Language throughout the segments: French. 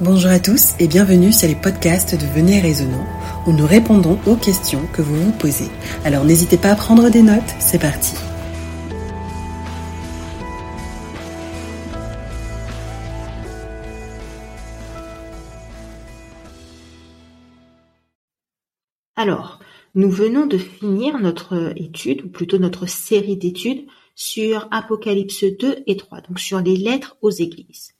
Bonjour à tous et bienvenue sur les podcasts de Venez Raisonnant où nous répondons aux questions que vous vous posez. Alors n'hésitez pas à prendre des notes, c'est parti. Alors, nous venons de finir notre étude, ou plutôt notre série d'études sur Apocalypse 2 et 3, donc sur les lettres aux églises.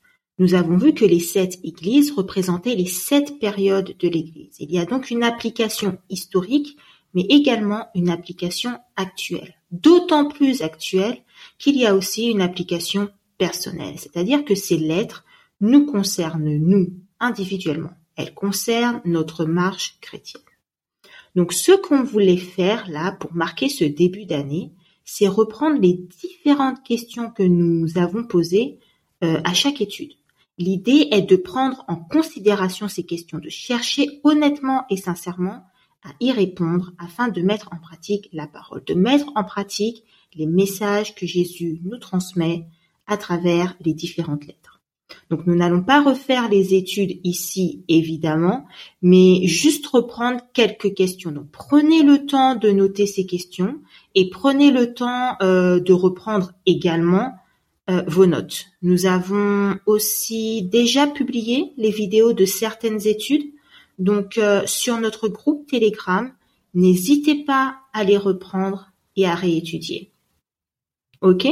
Nous avons vu que les sept églises représentaient les sept périodes de l'église. Il y a donc une application historique, mais également une application actuelle. D'autant plus actuelle qu'il y a aussi une application personnelle, c'est-à-dire que ces lettres nous concernent, nous, individuellement. Elles concernent notre marche chrétienne. Donc ce qu'on voulait faire là pour marquer ce début d'année, c'est reprendre les différentes questions que nous avons posées euh, à chaque étude. L'idée est de prendre en considération ces questions, de chercher honnêtement et sincèrement à y répondre afin de mettre en pratique la parole, de mettre en pratique les messages que Jésus nous transmet à travers les différentes lettres. Donc nous n'allons pas refaire les études ici, évidemment, mais juste reprendre quelques questions. Donc prenez le temps de noter ces questions et prenez le temps euh, de reprendre également vos notes. Nous avons aussi déjà publié les vidéos de certaines études, donc euh, sur notre groupe Telegram. N'hésitez pas à les reprendre et à réétudier. Ok?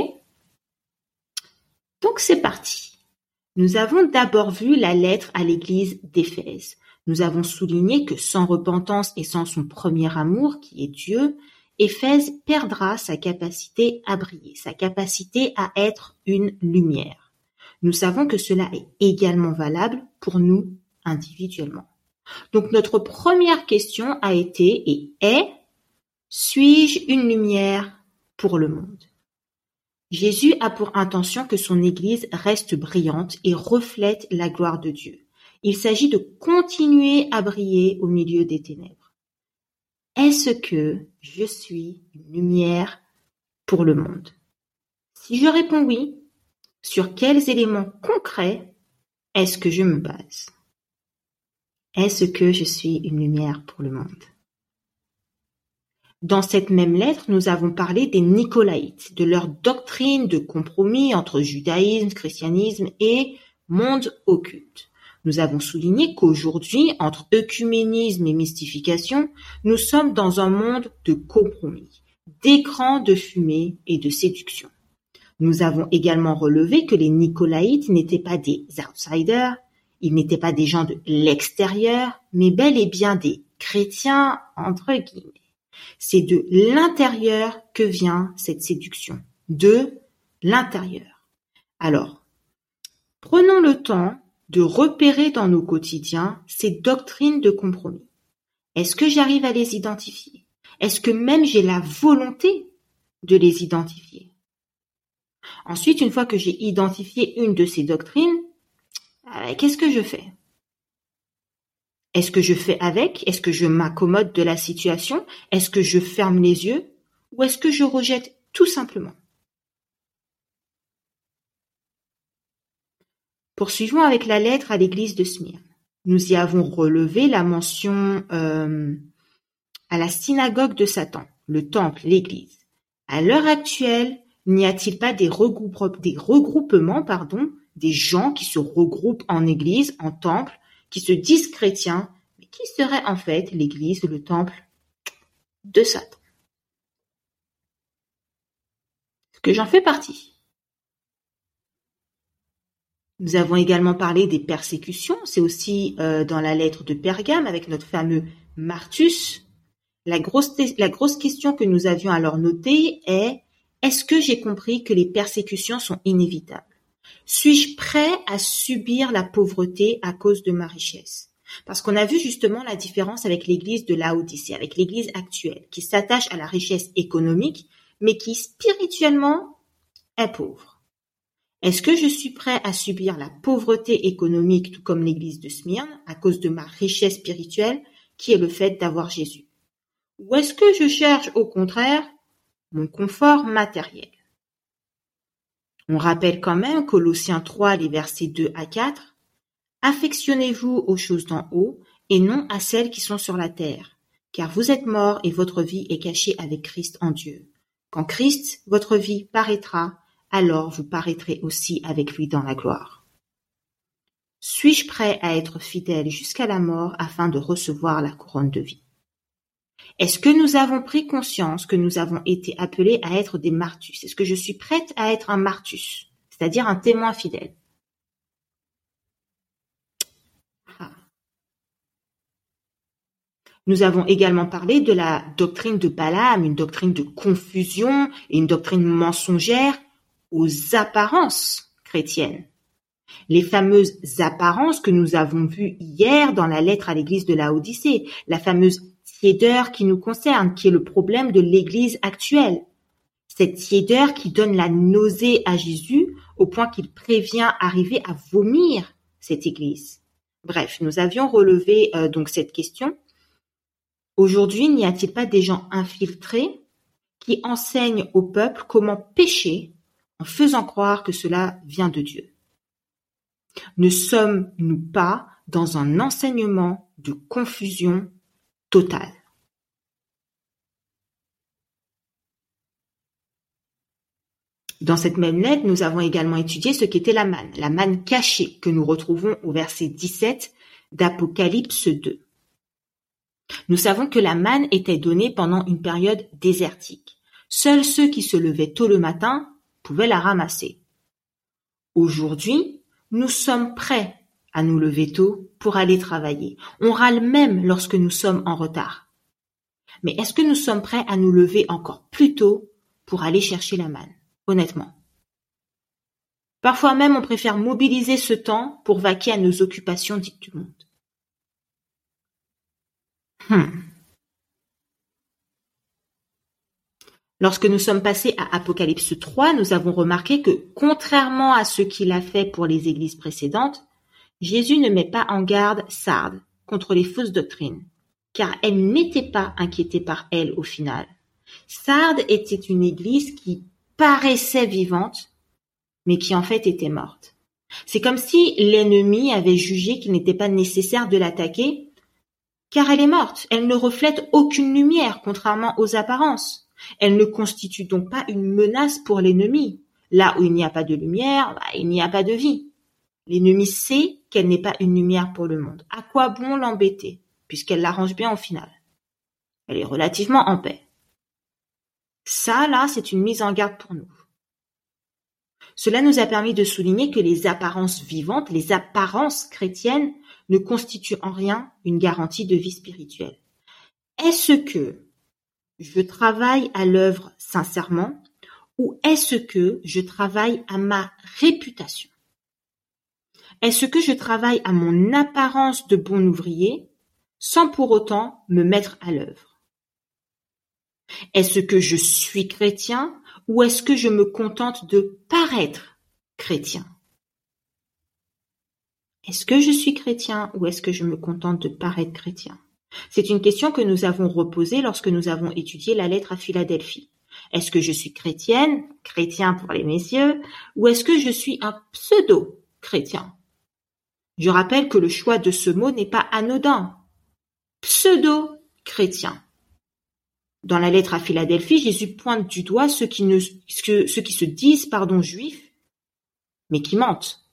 Donc c'est parti. Nous avons d'abord vu la lettre à l'église d'Éphèse. Nous avons souligné que sans repentance et sans son premier amour, qui est Dieu, Éphèse perdra sa capacité à briller, sa capacité à être une lumière. Nous savons que cela est également valable pour nous individuellement. Donc notre première question a été et est suis-je une lumière pour le monde? Jésus a pour intention que son Église reste brillante et reflète la gloire de Dieu. Il s'agit de continuer à briller au milieu des ténèbres. Est-ce que je suis une lumière pour le monde? Si je réponds oui, sur quels éléments concrets est-ce que je me base? Est-ce que je suis une lumière pour le monde? Dans cette même lettre, nous avons parlé des Nicolaïtes, de leur doctrine de compromis entre judaïsme, christianisme et monde occulte. Nous avons souligné qu'aujourd'hui, entre œcuménisme et mystification, nous sommes dans un monde de compromis, d'écrans de fumée et de séduction. Nous avons également relevé que les Nicolaïtes n'étaient pas des outsiders, ils n'étaient pas des gens de l'extérieur, mais bel et bien des chrétiens, entre guillemets. C'est de l'intérieur que vient cette séduction. De l'intérieur. Alors, prenons le temps de repérer dans nos quotidiens ces doctrines de compromis. Est-ce que j'arrive à les identifier? Est-ce que même j'ai la volonté de les identifier? Ensuite, une fois que j'ai identifié une de ces doctrines, euh, qu'est-ce que je fais? Est-ce que je fais avec? Est-ce que je m'accommode de la situation? Est-ce que je ferme les yeux? Ou est-ce que je rejette tout simplement? Poursuivons avec la lettre à l'église de Smyrne. Nous y avons relevé la mention euh, à la synagogue de Satan, le temple, l'église. À l'heure actuelle, n'y a-t-il pas des, regroupements, pardon, des gens qui se regroupent en église, en temple, qui se disent chrétiens, mais qui serait en fait l'église, le temple de Satan? Est-ce que j'en fais partie? Nous avons également parlé des persécutions. C'est aussi euh, dans la lettre de Pergame avec notre fameux Martus. La grosse, question que nous avions alors notée est est-ce que j'ai compris que les persécutions sont inévitables? Suis-je prêt à subir la pauvreté à cause de ma richesse? Parce qu'on a vu justement la différence avec l'église de Laodicée, avec l'église actuelle, qui s'attache à la richesse économique, mais qui spirituellement est pauvre. Est-ce que je suis prêt à subir la pauvreté économique tout comme l'église de Smyrne à cause de ma richesse spirituelle qui est le fait d'avoir Jésus? Ou est-ce que je cherche au contraire mon confort matériel? On rappelle quand même Colossiens 3 les versets 2 à 4 Affectionnez-vous aux choses d'en haut et non à celles qui sont sur la terre, car vous êtes morts et votre vie est cachée avec Christ en Dieu. Quand Christ, votre vie, paraîtra, alors vous paraîtrez aussi avec lui dans la gloire. Suis-je prêt à être fidèle jusqu'à la mort afin de recevoir la couronne de vie? Est-ce que nous avons pris conscience que nous avons été appelés à être des martus Est-ce que je suis prête à être un martus, c'est-à-dire un témoin fidèle? Ah. Nous avons également parlé de la doctrine de Balaam, une doctrine de confusion et une doctrine mensongère aux apparences chrétiennes. Les fameuses apparences que nous avons vues hier dans la lettre à l'église de la Odyssée, la fameuse tiédeur qui nous concerne, qui est le problème de l'église actuelle. Cette tiédeur qui donne la nausée à Jésus au point qu'il prévient arriver à vomir cette église. Bref, nous avions relevé euh, donc cette question. Aujourd'hui, n'y a-t-il pas des gens infiltrés qui enseignent au peuple comment pécher en faisant croire que cela vient de Dieu. Ne sommes-nous pas dans un enseignement de confusion totale? Dans cette même lettre, nous avons également étudié ce qu'était la manne, la manne cachée que nous retrouvons au verset 17 d'Apocalypse 2. Nous savons que la manne était donnée pendant une période désertique. Seuls ceux qui se levaient tôt le matin la ramasser. Aujourd'hui, nous sommes prêts à nous lever tôt pour aller travailler. On râle même lorsque nous sommes en retard. Mais est-ce que nous sommes prêts à nous lever encore plus tôt pour aller chercher la manne? Honnêtement. Parfois même, on préfère mobiliser ce temps pour vaquer à nos occupations dites du monde. Hmm. Lorsque nous sommes passés à Apocalypse 3, nous avons remarqué que, contrairement à ce qu'il a fait pour les églises précédentes, Jésus ne met pas en garde Sardes contre les fausses doctrines, car elle n'était pas inquiétée par elles au final. Sardes était une église qui paraissait vivante, mais qui en fait était morte. C'est comme si l'ennemi avait jugé qu'il n'était pas nécessaire de l'attaquer, car elle est morte, elle ne reflète aucune lumière, contrairement aux apparences. Elle ne constitue donc pas une menace pour l'ennemi. Là où il n'y a pas de lumière, bah, il n'y a pas de vie. L'ennemi sait qu'elle n'est pas une lumière pour le monde. À quoi bon l'embêter, puisqu'elle l'arrange bien au final? Elle est relativement en paix. Ça, là, c'est une mise en garde pour nous. Cela nous a permis de souligner que les apparences vivantes, les apparences chrétiennes, ne constituent en rien une garantie de vie spirituelle. Est-ce que je travaille à l'œuvre sincèrement ou est-ce que je travaille à ma réputation? Est-ce que je travaille à mon apparence de bon ouvrier sans pour autant me mettre à l'œuvre? Est-ce que je suis chrétien ou est-ce que je me contente de paraître chrétien? Est-ce que je suis chrétien ou est-ce que je me contente de paraître chrétien? C'est une question que nous avons reposée lorsque nous avons étudié la lettre à Philadelphie. Est-ce que je suis chrétienne, chrétien pour les messieurs, ou est-ce que je suis un pseudo-chrétien? Je rappelle que le choix de ce mot n'est pas anodin. Pseudo-chrétien. Dans la lettre à Philadelphie, Jésus pointe du doigt ceux qui, se disent pardon juifs, mais qui mentent.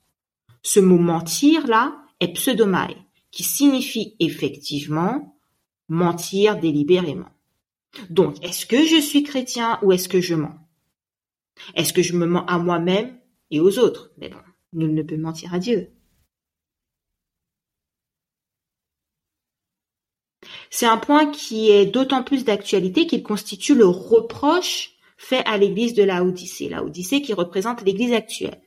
Ce mot mentir là est pseudomai qui signifie effectivement mentir délibérément. Donc, est-ce que je suis chrétien ou est-ce que je mens? Est-ce que je me mens à moi-même et aux autres? Mais bon, nul ne peut mentir à Dieu. C'est un point qui est d'autant plus d'actualité qu'il constitue le reproche fait à l'église de la Odyssée, la Odyssée qui représente l'église actuelle.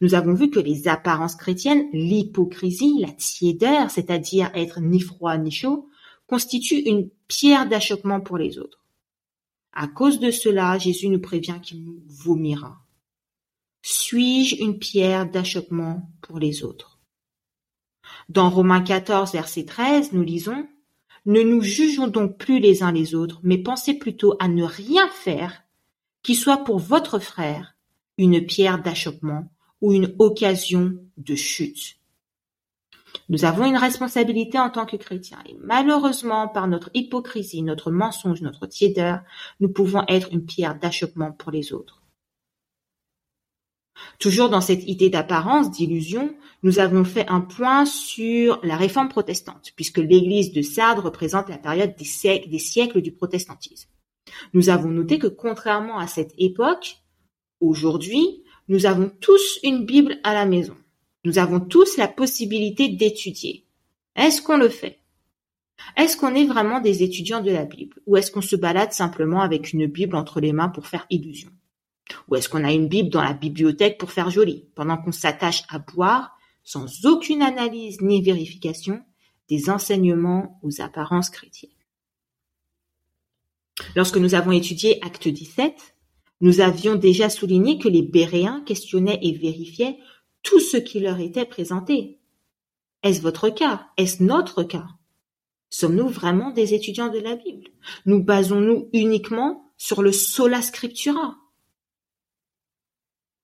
Nous avons vu que les apparences chrétiennes, l'hypocrisie, la tiédeur, c'est-à-dire être ni froid ni chaud, constituent une pierre d'achoppement pour les autres. À cause de cela, Jésus nous prévient qu'il nous vomira. Suis-je une pierre d'achoppement pour les autres? Dans Romains 14, verset 13, nous lisons Ne nous jugeons donc plus les uns les autres, mais pensez plutôt à ne rien faire qui soit pour votre frère une pierre d'achoppement ou une occasion de chute. Nous avons une responsabilité en tant que chrétiens et malheureusement, par notre hypocrisie, notre mensonge, notre tiédeur, nous pouvons être une pierre d'achoppement pour les autres. Toujours dans cette idée d'apparence, d'illusion, nous avons fait un point sur la réforme protestante, puisque l'église de Sardes représente la période des siècles, des siècles du protestantisme. Nous avons noté que contrairement à cette époque, aujourd'hui, nous avons tous une Bible à la maison. Nous avons tous la possibilité d'étudier. Est-ce qu'on le fait? Est-ce qu'on est vraiment des étudiants de la Bible? Ou est-ce qu'on se balade simplement avec une Bible entre les mains pour faire illusion? Ou est-ce qu'on a une Bible dans la bibliothèque pour faire joli, pendant qu'on s'attache à boire, sans aucune analyse ni vérification, des enseignements aux apparences chrétiennes. Lorsque nous avons étudié Acte 17, nous avions déjà souligné que les Béréens questionnaient et vérifiaient tout ce qui leur était présenté. Est-ce votre cas? Est-ce notre cas? Sommes-nous vraiment des étudiants de la Bible? Nous basons-nous uniquement sur le sola scriptura?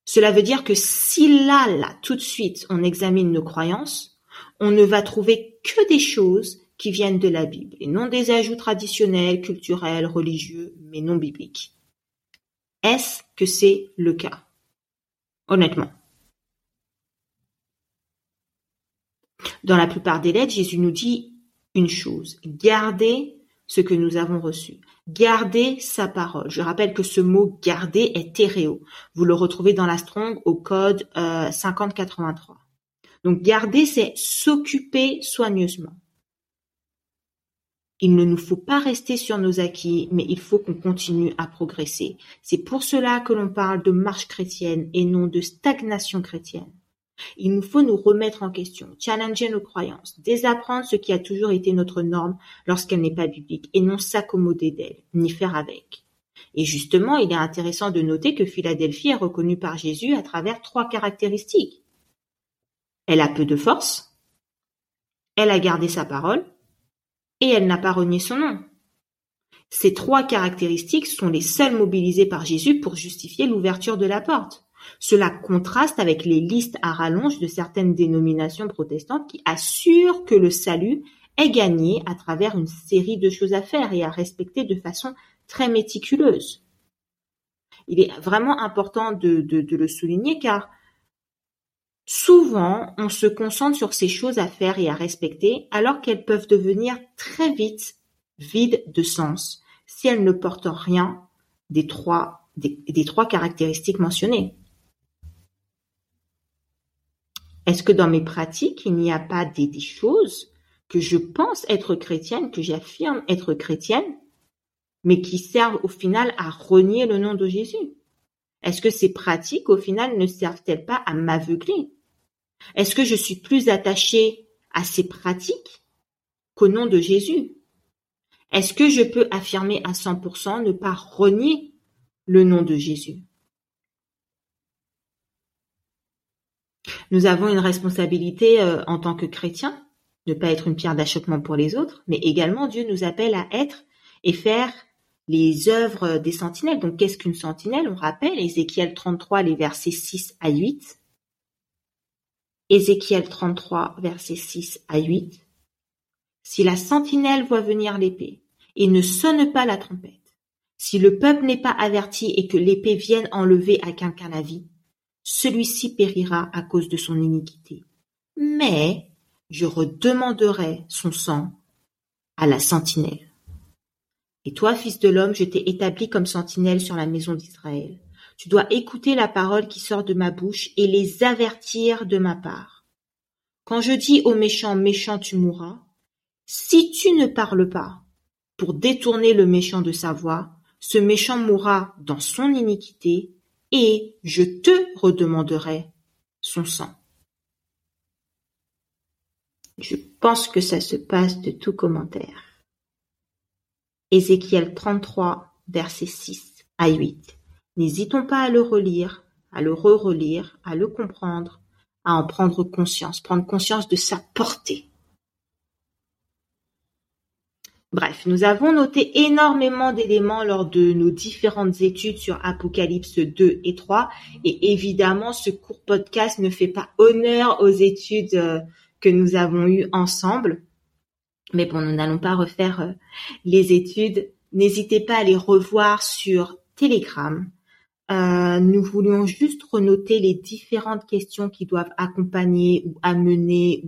Cela veut dire que si là, là, tout de suite, on examine nos croyances, on ne va trouver que des choses qui viennent de la Bible et non des ajouts traditionnels, culturels, religieux, mais non bibliques. Est-ce que c'est le cas? Honnêtement. Dans la plupart des lettres, Jésus nous dit une chose, gardez ce que nous avons reçu. Gardez sa parole. Je rappelle que ce mot garder est théréo. Vous le retrouvez dans la Strong au code 5083. Euh, Donc garder, c'est s'occuper soigneusement. Il ne nous faut pas rester sur nos acquis, mais il faut qu'on continue à progresser. C'est pour cela que l'on parle de marche chrétienne et non de stagnation chrétienne. Il nous faut nous remettre en question, challenger nos croyances, désapprendre ce qui a toujours été notre norme lorsqu'elle n'est pas biblique et non s'accommoder d'elle, ni faire avec. Et justement, il est intéressant de noter que Philadelphie est reconnue par Jésus à travers trois caractéristiques. Elle a peu de force, elle a gardé sa parole, et elle n'a pas renié son nom. Ces trois caractéristiques sont les seules mobilisées par Jésus pour justifier l'ouverture de la porte. Cela contraste avec les listes à rallonge de certaines dénominations protestantes qui assurent que le salut est gagné à travers une série de choses à faire et à respecter de façon très méticuleuse. Il est vraiment important de, le souligner car Souvent, on se concentre sur ces choses à faire et à respecter alors qu'elles peuvent devenir très vite vides de sens si elles ne portent rien des trois, des, trois caractéristiques mentionnées. Est-ce que dans mes pratiques, il n'y a pas des, des choses que je pense être chrétienne, que j'affirme être chrétienne, mais qui servent au final à renier le nom de Jésus? Est-ce que ces pratiques, au final, ne servent-elles pas à m'aveugler? Est-ce que je suis plus attaché à ces pratiques qu'au nom de Jésus? Est-ce que je peux affirmer à 100% ne pas renier le nom de Jésus? Nous avons une responsabilité euh, en tant que chrétiens, ne pas être une pierre d'achoppement pour les autres, mais également Dieu nous appelle à être et faire les œuvres des sentinelles. Donc qu'est-ce qu'une sentinelle? On rappelle Ézéchiel 33, les versets 6 à 8. Ézéchiel 33, versets 6 à 8. Si la sentinelle voit venir l'épée et ne sonne pas la trompette, si le peuple n'est pas averti et que l'épée vienne enlever à quelqu'un la vie, celui-ci périra à cause de son iniquité. Mais je redemanderai son sang à la sentinelle. Et toi, fils de l'homme, je t'ai établi comme sentinelle sur la maison d'Israël. Tu dois écouter la parole qui sort de ma bouche et les avertir de ma part. Quand je dis au méchant méchant tu mourras, si tu ne parles pas pour détourner le méchant de sa voie, ce méchant mourra dans son iniquité et je te redemanderai son sang. Je pense que ça se passe de tout commentaire. Ézéchiel 33, versets 6 à 8. N'hésitons pas à le relire, à le re-relire, à le comprendre, à en prendre conscience, prendre conscience de sa portée. Bref, nous avons noté énormément d'éléments lors de nos différentes études sur Apocalypse 2 et 3 et évidemment ce court podcast ne fait pas honneur aux études euh, que nous avons eues ensemble. Mais bon, nous n'allons pas refaire euh, les études. N'hésitez pas à les revoir sur Telegram. Euh, nous voulions juste renoter les différentes questions qui doivent accompagner ou amener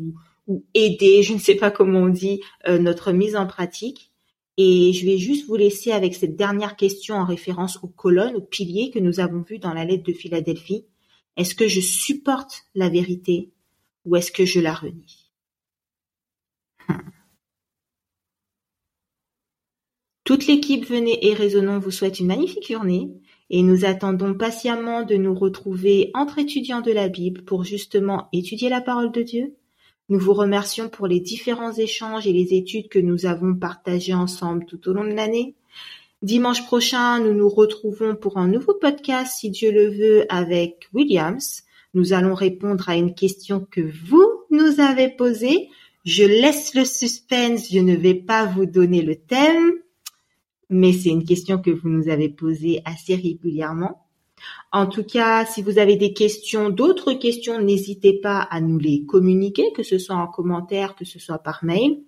ou, aider, je ne sais pas comment on dit, euh, notre mise en pratique. Et je vais juste vous laisser avec cette dernière question en référence aux colonnes, aux piliers que nous avons vus dans la lettre de Philadelphie. Est-ce que je supporte la vérité ou est-ce que je la renie? Toute l'équipe Venez et Raisonnons vous souhaite une magnifique journée et nous attendons patiemment de nous retrouver entre étudiants de la Bible pour justement étudier la parole de Dieu. Nous vous remercions pour les différents échanges et les études que nous avons partagées ensemble tout au long de l'année. Dimanche prochain, nous nous retrouvons pour un nouveau podcast, si Dieu le veut, avec Williams. Nous allons répondre à une question que vous nous avez posée. Je laisse le suspense, je ne vais pas vous donner le thème, mais c'est une question que vous nous avez posée assez régulièrement. En tout cas, si vous avez des questions, d'autres questions, n'hésitez pas à nous les communiquer, que ce soit en commentaire, que ce soit par mail.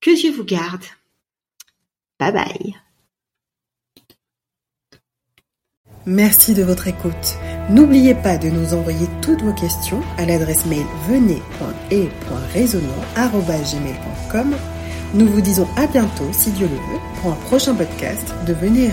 Que Dieu vous garde. Bye bye. Merci de votre écoute. N'oubliez pas de nous envoyer toutes vos questions à l'adresse mail venez.et.raisonnant.gmail.com. Nous vous disons à bientôt, si Dieu le veut, pour un prochain podcast de Venez.